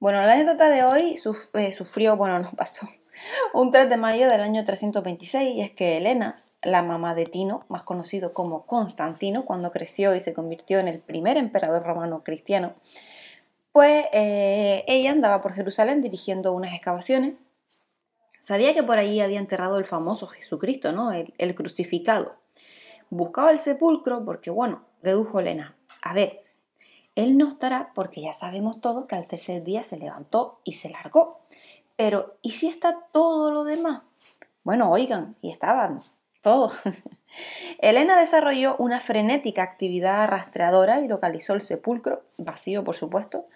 Bueno, la anécdota de hoy eh, sufrió, bueno, no pasó, un 3 de mayo del año 326 y es que Elena, la mamá de Tino, más conocido como Constantino, cuando creció y se convirtió en el primer emperador romano cristiano, pues eh, ella andaba por Jerusalén dirigiendo unas excavaciones. Sabía que por allí había enterrado el famoso Jesucristo, ¿no? El, el crucificado. Buscaba el sepulcro porque, bueno, dedujo Elena, a ver, él no estará porque ya sabemos todos que al tercer día se levantó y se largó. Pero, ¿y si está todo lo demás? Bueno, oigan, y estaban todos. Elena desarrolló una frenética actividad rastreadora y localizó el sepulcro, vacío por supuesto,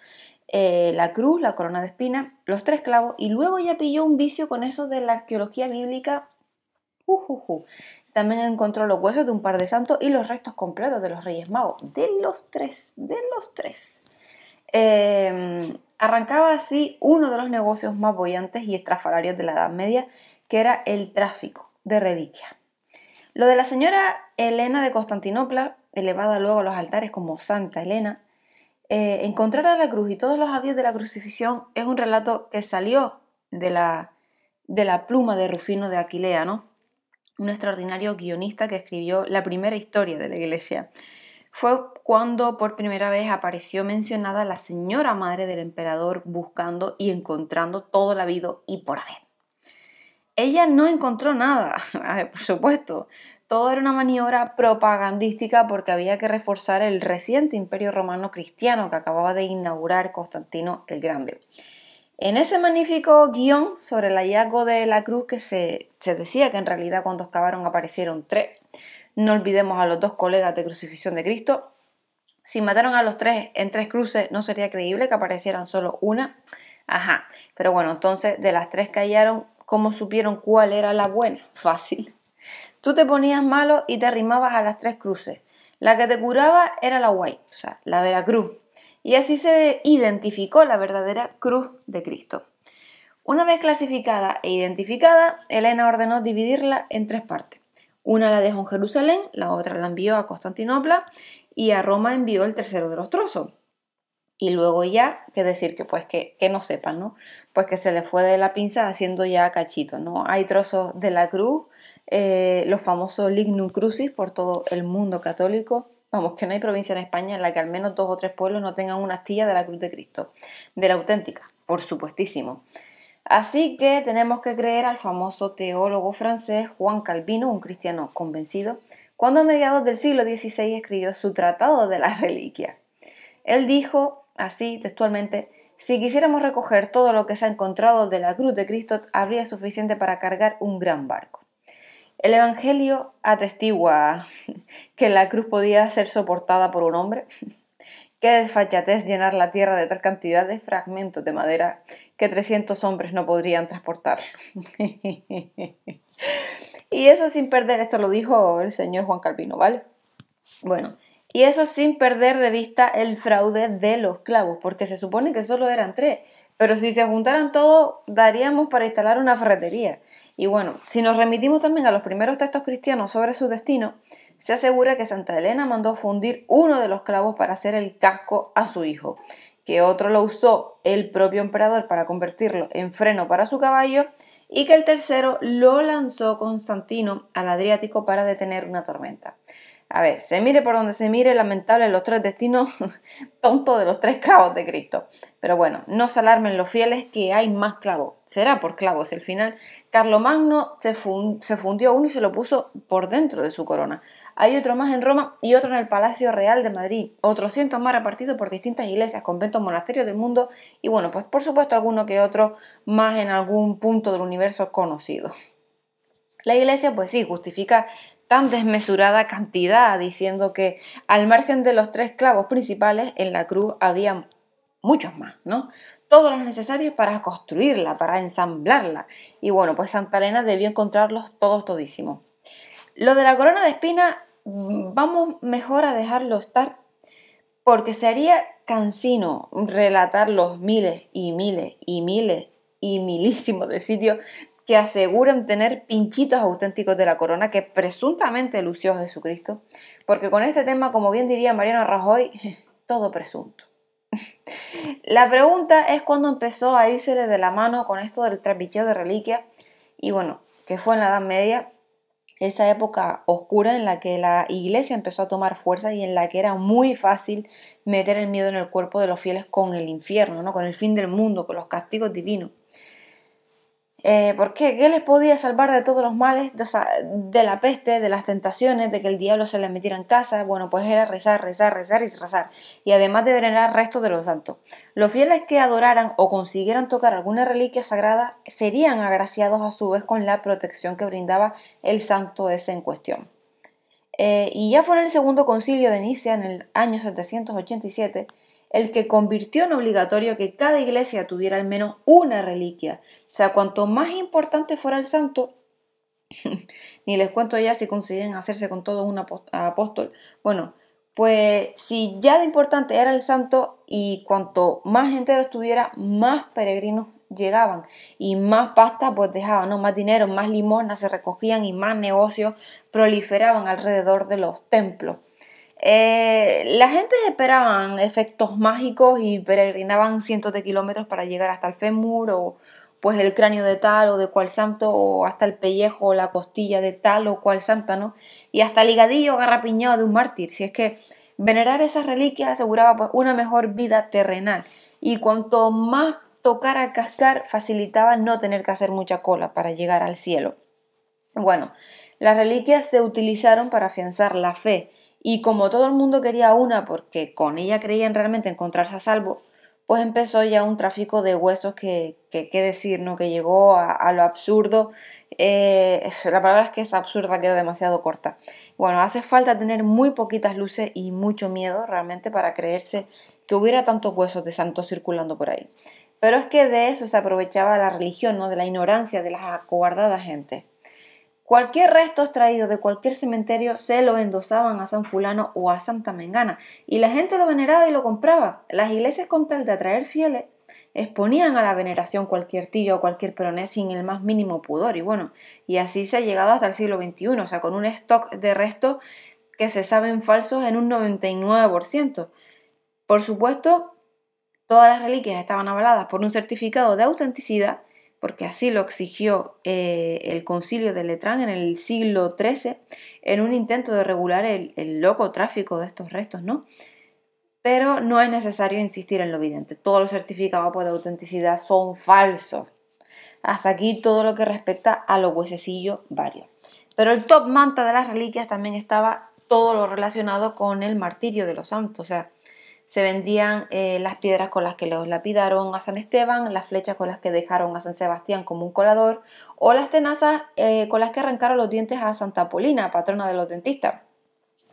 eh, la cruz, la corona de espinas, los tres clavos y luego ya pilló un vicio con eso de la arqueología bíblica. También encontró los huesos de un par de santos y los restos completos de los Reyes Magos. De los tres, de los tres. Em, arrancaba así uno de los negocios más bollantes y estrafalarios de la Edad Media, que era el tráfico de reliquias. Lo de la señora Elena de Constantinopla, elevada luego a los altares como Santa Elena, eh, encontrar a la cruz y todos los avios de la crucifixión es un relato que salió de la, de la pluma de Rufino de Aquilea, ¿no? Un extraordinario guionista que escribió la primera historia de la iglesia. Fue cuando por primera vez apareció mencionada la señora madre del emperador buscando y encontrando todo el habido y por haber. Ella no encontró nada, por supuesto. Todo era una maniobra propagandística porque había que reforzar el reciente imperio romano cristiano que acababa de inaugurar Constantino el Grande. En ese magnífico guion sobre el hallazgo de la cruz que se, decía que en realidad cuando excavaron aparecieron tres, no olvidemos a los dos colegas de crucifixión de Cristo, si mataron a los tres en tres cruces no sería creíble que aparecieran solo una. Ajá, pero bueno, entonces de las tres que hallaron, ¿cómo supieron cuál era la buena? Fácil. Tú te ponías malo y te arrimabas a las tres cruces. La que te curaba era la guay, o sea, la Veracruz, y así se identificó la verdadera cruz de Cristo. Una vez clasificada e identificada, Elena ordenó dividirla en tres partes. Una la dejó en Jerusalén, la otra la envió a Constantinopla y a Roma envió el tercero de los trozos. Y luego ya, qué decir que pues que, no sepan, ¿no? Pues que se le fue de la pinza haciendo ya cachitos, ¿no? Hay trozos de la cruz, eh, los famosos lignum crucis por todo el mundo católico, Vamos, que no hay provincia en España en la que al menos dos o tres pueblos no tengan una astilla de la Cruz de Cristo, de la auténtica, por supuestísimo. Así que tenemos que creer al famoso teólogo francés Juan Calvino, un cristiano convencido, cuando a mediados del siglo XVI escribió su Tratado de las Reliquias. Él dijo así textualmente, si quisiéramos recoger todo lo que se ha encontrado de la cruz de Cristo, habría suficiente para cargar un gran barco. El Evangelio atestigua que la cruz podía ser soportada por un hombre. Qué desfachatez llenar la tierra de tal cantidad de fragmentos de madera que 300 hombres no podrían transportar. y eso sin perder, esto lo dijo el señor Juan Calvino, ¿vale? Bueno, y eso sin perder de vista el fraude de los clavos, porque se supone que solo eran tres. Pero si se juntaran todos, daríamos para instalar una ferretería. Y bueno, si nos remitimos también a los primeros textos cristianos sobre su destino, se asegura que Santa Elena mandó fundir uno de los clavos para hacer el casco a su hijo, que otro lo usó el propio emperador para convertirlo en freno para su caballo, y que el tercero lo lanzó Constantino al Adriático para detener una tormenta. A ver, se mire por donde se mire, lamentable los tres destinos tontos de los tres clavos de Cristo. Pero bueno, no se alarmen los fieles que hay más clavos. Será por clavos. El final, Carlomagno se, se fundió uno y se lo puso por dentro de su corona. Hay otro más en Roma y otro en el Palacio Real de Madrid. Otros cientos más repartidos por distintas iglesias, conventos, monasterios del mundo. Y bueno, pues por supuesto alguno que otro más en algún punto del universo conocido. La iglesia, pues sí, justifica desmesurada cantidad, diciendo que al margen de los tres clavos principales en la cruz había muchos más, ¿no? Todos los necesarios para construirla, para ensamblarla. Y bueno, pues Santa Elena debió encontrarlos todos todísimos. Lo de la corona de espina, mm, vamos mejor a dejarlo estar, porque se haría cansino relatar los miles y miles y miles y milísimos de sitios que aseguren tener pinchitos auténticos de la corona que presuntamente lució Jesucristo, porque con este tema, como bien diría Mariano Rajoy, todo presunto. La pregunta es cuándo empezó a irse de la mano con esto del trapicheo de reliquias y bueno, que fue en la Edad Media, esa época oscura en la que la iglesia empezó a tomar fuerza y en la que era muy fácil meter el miedo en el cuerpo de los fieles con el infierno, ¿no? con el fin del mundo, con los castigos divinos. Eh, ¿Por qué? ¿Qué les podía salvar de todos los males, de, la peste, de las tentaciones, de que el diablo se les metiera en casa? Bueno, pues era rezar, rezar, rezar y rezar. Y además de venerar restos de los santos. Los fieles que adoraran o consiguieran tocar alguna reliquia sagrada serían agraciados a su vez con la protección que brindaba el santo ese en cuestión. Eh, y ya fue en el segundo concilio de Nicea, en el año 787, el que convirtió en obligatorio que cada iglesia tuviera al menos una reliquia. O sea, cuanto más importante fuera el santo, ni les cuento ya si consiguen hacerse con todo un apóstol. Bueno, pues si ya de importante era el santo y cuanto más entero estuviera, más peregrinos llegaban y más pasta pues dejaban, ¿no? más dinero, más limosnas se recogían y más negocios proliferaban alrededor de los templos. Eh, la gente esperaban efectos mágicos y peregrinaban cientos de kilómetros para llegar hasta el fémur o pues el cráneo de tal o de cual santo o hasta el pellejo o la costilla de tal o cual santa, ¿no? Y hasta el ligadillo garrapiñado de un mártir. Si es que venerar esas reliquias aseguraba pues una mejor vida terrenal y cuanto más tocara cascar facilitaba no tener que hacer mucha cola para llegar al cielo. Bueno, las reliquias se utilizaron para afianzar la fe y como todo el mundo quería una porque con ella creían realmente encontrarse a salvo, pues empezó ya un tráfico de huesos que, qué decir, ¿no? Que llegó a, lo absurdo. Eh, la palabra es que es absurda, queda demasiado corta. Bueno, hace falta tener muy poquitas luces y mucho miedo realmente para creerse que hubiera tantos huesos de santos circulando por ahí. Pero es que de eso se aprovechaba la religión, ¿no? De la ignorancia de las acobardadas gente. Cualquier resto extraído de cualquier cementerio se lo endosaban a San Fulano o a Santa Mengana y la gente lo veneraba y lo compraba. Las iglesias con tal de atraer fieles exponían a la veneración cualquier tibia o cualquier peroné sin el más mínimo pudor y bueno, y así se ha llegado hasta el siglo XXI, o sea, con un stock de restos que se saben falsos en un 99%. Por supuesto, todas las reliquias estaban avaladas por un certificado de autenticidad porque así lo exigió eh, el concilio de Letrán en el siglo XIII, en un intento de regular el, loco tráfico de estos restos, ¿no? Pero no es necesario insistir en lo evidente. Todos los certificados de autenticidad son falsos. Hasta aquí todo lo que respecta a los huesecillos varios. Pero el top manta de las reliquias también estaba todo lo relacionado con el martirio de los santos. O sea, se vendían eh, las piedras con las que los lapidaron a San Esteban, las flechas con las que dejaron a San Sebastián como un colador, o las tenazas eh, con las que arrancaron los dientes a Santa Polina, patrona de los dentistas.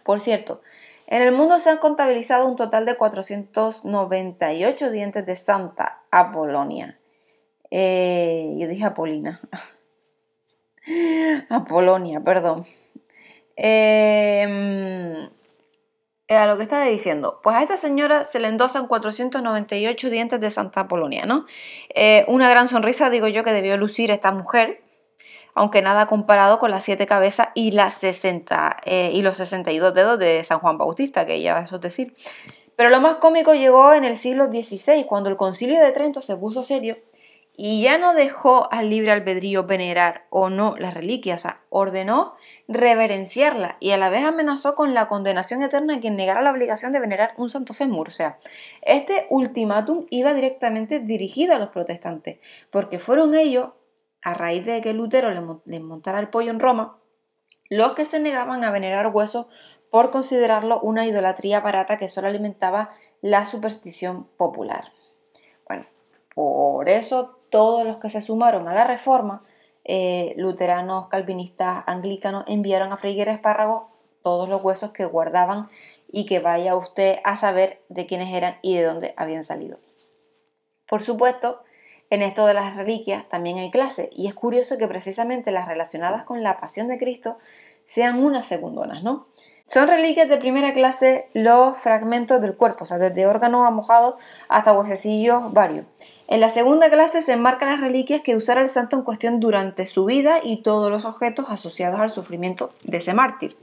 Por cierto, en el mundo se han contabilizado un total de 498 dientes de Santa Apolonia. Eh, yo dije Apolina. Apolonia, perdón. Eh, a lo que estaba diciendo, pues a esta señora se le endosan 498 dientes de Santa Polonia, ¿no? Eh, una gran sonrisa, digo yo, que debió lucir esta mujer, aunque nada comparado con las siete cabezas y, las 60, eh, y los 62 dedos de San Juan Bautista, que ya eso es decir. Pero lo más cómico llegó en el siglo XVI, cuando el concilio de Trento se puso serio y ya no dejó al libre albedrío venerar o no las reliquias, ordenó reverenciarla y a la vez amenazó con la condenación eterna a quien negara la obligación de venerar un santo fémur. O sea, este ultimátum iba directamente dirigido a los protestantes, porque fueron ellos, a raíz de que Lutero les montara el pollo en Roma, los que se negaban a venerar huesos por considerarlo una idolatría barata que solo alimentaba la superstición popular. Bueno, por eso todos los que se sumaron a la reforma, eh, luteranos, calvinistas, anglicanos, enviaron a Fray Espárrago todos los huesos que guardaban y que vaya usted a saber de quiénes eran y de dónde habían salido. Por supuesto, en esto de las reliquias también hay clase y es curioso que precisamente las relacionadas con la pasión de Cristo sean unas segundonas, ¿no? Son reliquias de primera clase los fragmentos del cuerpo, o sea, desde órganos amojados hasta huesecillos varios. En la segunda clase se enmarcan las reliquias que usara el santo en cuestión durante su vida y todos los objetos asociados al sufrimiento de ese mártir.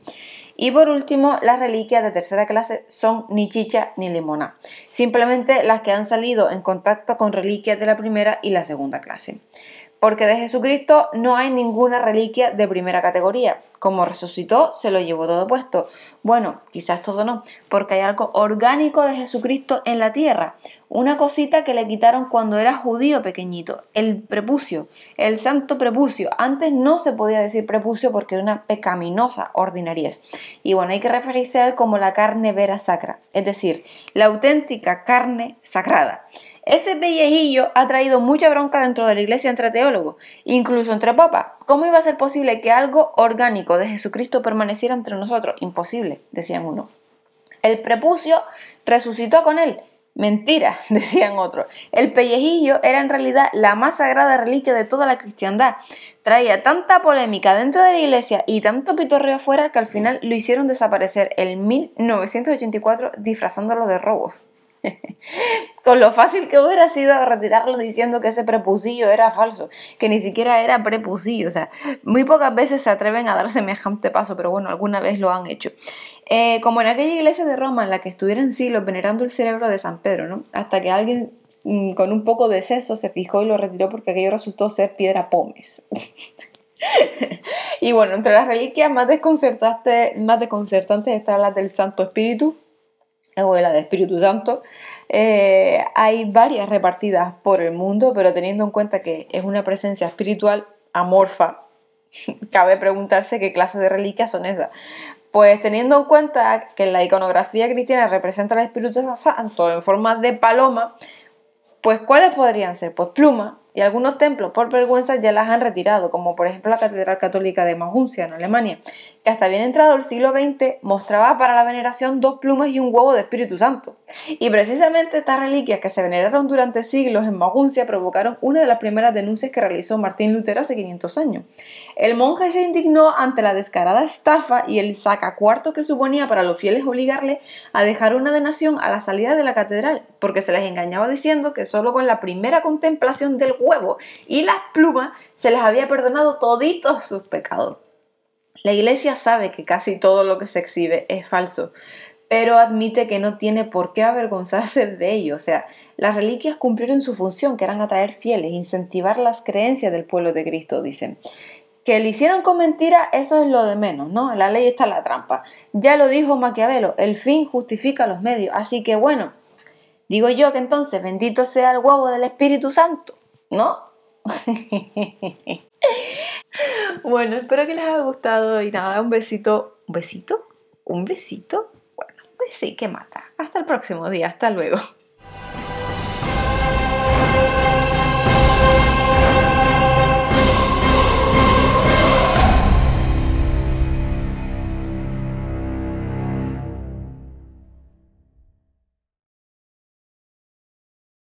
Y por último, las reliquias de tercera clase son ni chicha ni limona, simplemente las que han salido en contacto con reliquias de la primera y la segunda clase porque de Jesucristo no hay ninguna reliquia de primera categoría. Como resucitó, se lo llevó todo puesto. Bueno, quizás todo no, porque hay algo orgánico de Jesucristo en la tierra. Una cosita que le quitaron cuando era judío pequeñito, el prepucio, el santo prepucio. Antes no se podía decir prepucio porque era una pecaminosa ordinariez. Y bueno, hay que referirse a él como la carne vera sacra, es decir, la auténtica carne sagrada. Ese pellejillo ha traído mucha bronca dentro de la iglesia entre teólogos, incluso entre papas. ¿Cómo iba a ser posible que algo orgánico de Jesucristo permaneciera entre nosotros? Imposible, decían unos. El prepucio resucitó con él. Mentira, decían otros. El pellejillo era en realidad la más sagrada reliquia de toda la cristiandad. Traía tanta polémica dentro de la iglesia y tanto pitorreo afuera que al final lo hicieron desaparecer en 1984 disfrazándolo de robo. Con lo fácil que hubiera sido retirarlo diciendo que ese prepusillo era falso, que ni siquiera era prepusillo. O sea, muy pocas veces se atreven a dar semejante paso, pero bueno, alguna vez lo han hecho. Eh, como en aquella iglesia de Roma en la que estuvieron siglos venerando el cerebro de San Pedro, ¿no? Hasta que alguien mm, con un poco de seso se fijó y lo retiró porque aquello resultó ser piedra pómez. y bueno, entre las reliquias más más desconcertantes están las del Santo Espíritu, o la de Espíritu Santo. Eh, hay varias repartidas por el mundo, pero teniendo en cuenta que es una presencia espiritual amorfa, cabe preguntarse qué clase de reliquias son esas. Pues teniendo en cuenta que la iconografía cristiana representa al Espíritu Santo en forma de paloma, pues ¿cuáles podrían ser? Pues plumas, y algunos templos por vergüenza ya las han retirado, como por ejemplo la Catedral Católica de Maguncia en Alemania, hasta bien entrado el siglo XX mostraba para la veneración dos plumas y un huevo de Espíritu Santo. Y precisamente estas reliquias que se veneraron durante siglos en Maguncia provocaron una de las primeras denuncias que realizó Martín Lutero hace 500 años. El monje se indignó ante la descarada estafa y el sacacuarto que suponía para los fieles obligarle a dejar una donación a la salida de la catedral, porque se les engañaba diciendo que solo con la primera contemplación del huevo y las plumas se les había perdonado toditos sus pecados. La iglesia sabe que casi todo lo que se exhibe es falso, pero admite que no tiene por qué avergonzarse de ello. O sea, las reliquias cumplieron su función, que eran atraer fieles, incentivar las creencias del pueblo de Cristo, dicen. Que le hicieron con mentira, eso es lo de menos, ¿no? La ley está la trampa. Ya lo dijo Maquiavelo, el fin justifica los medios. Así que bueno, digo yo que entonces bendito sea el huevo del Espíritu Santo, ¿no? bueno, espero que les haya gustado y nada, un besito. ¿Un besito? ¿Un besito? Bueno, pues sí, que mata. Hasta el próximo día, hasta luego.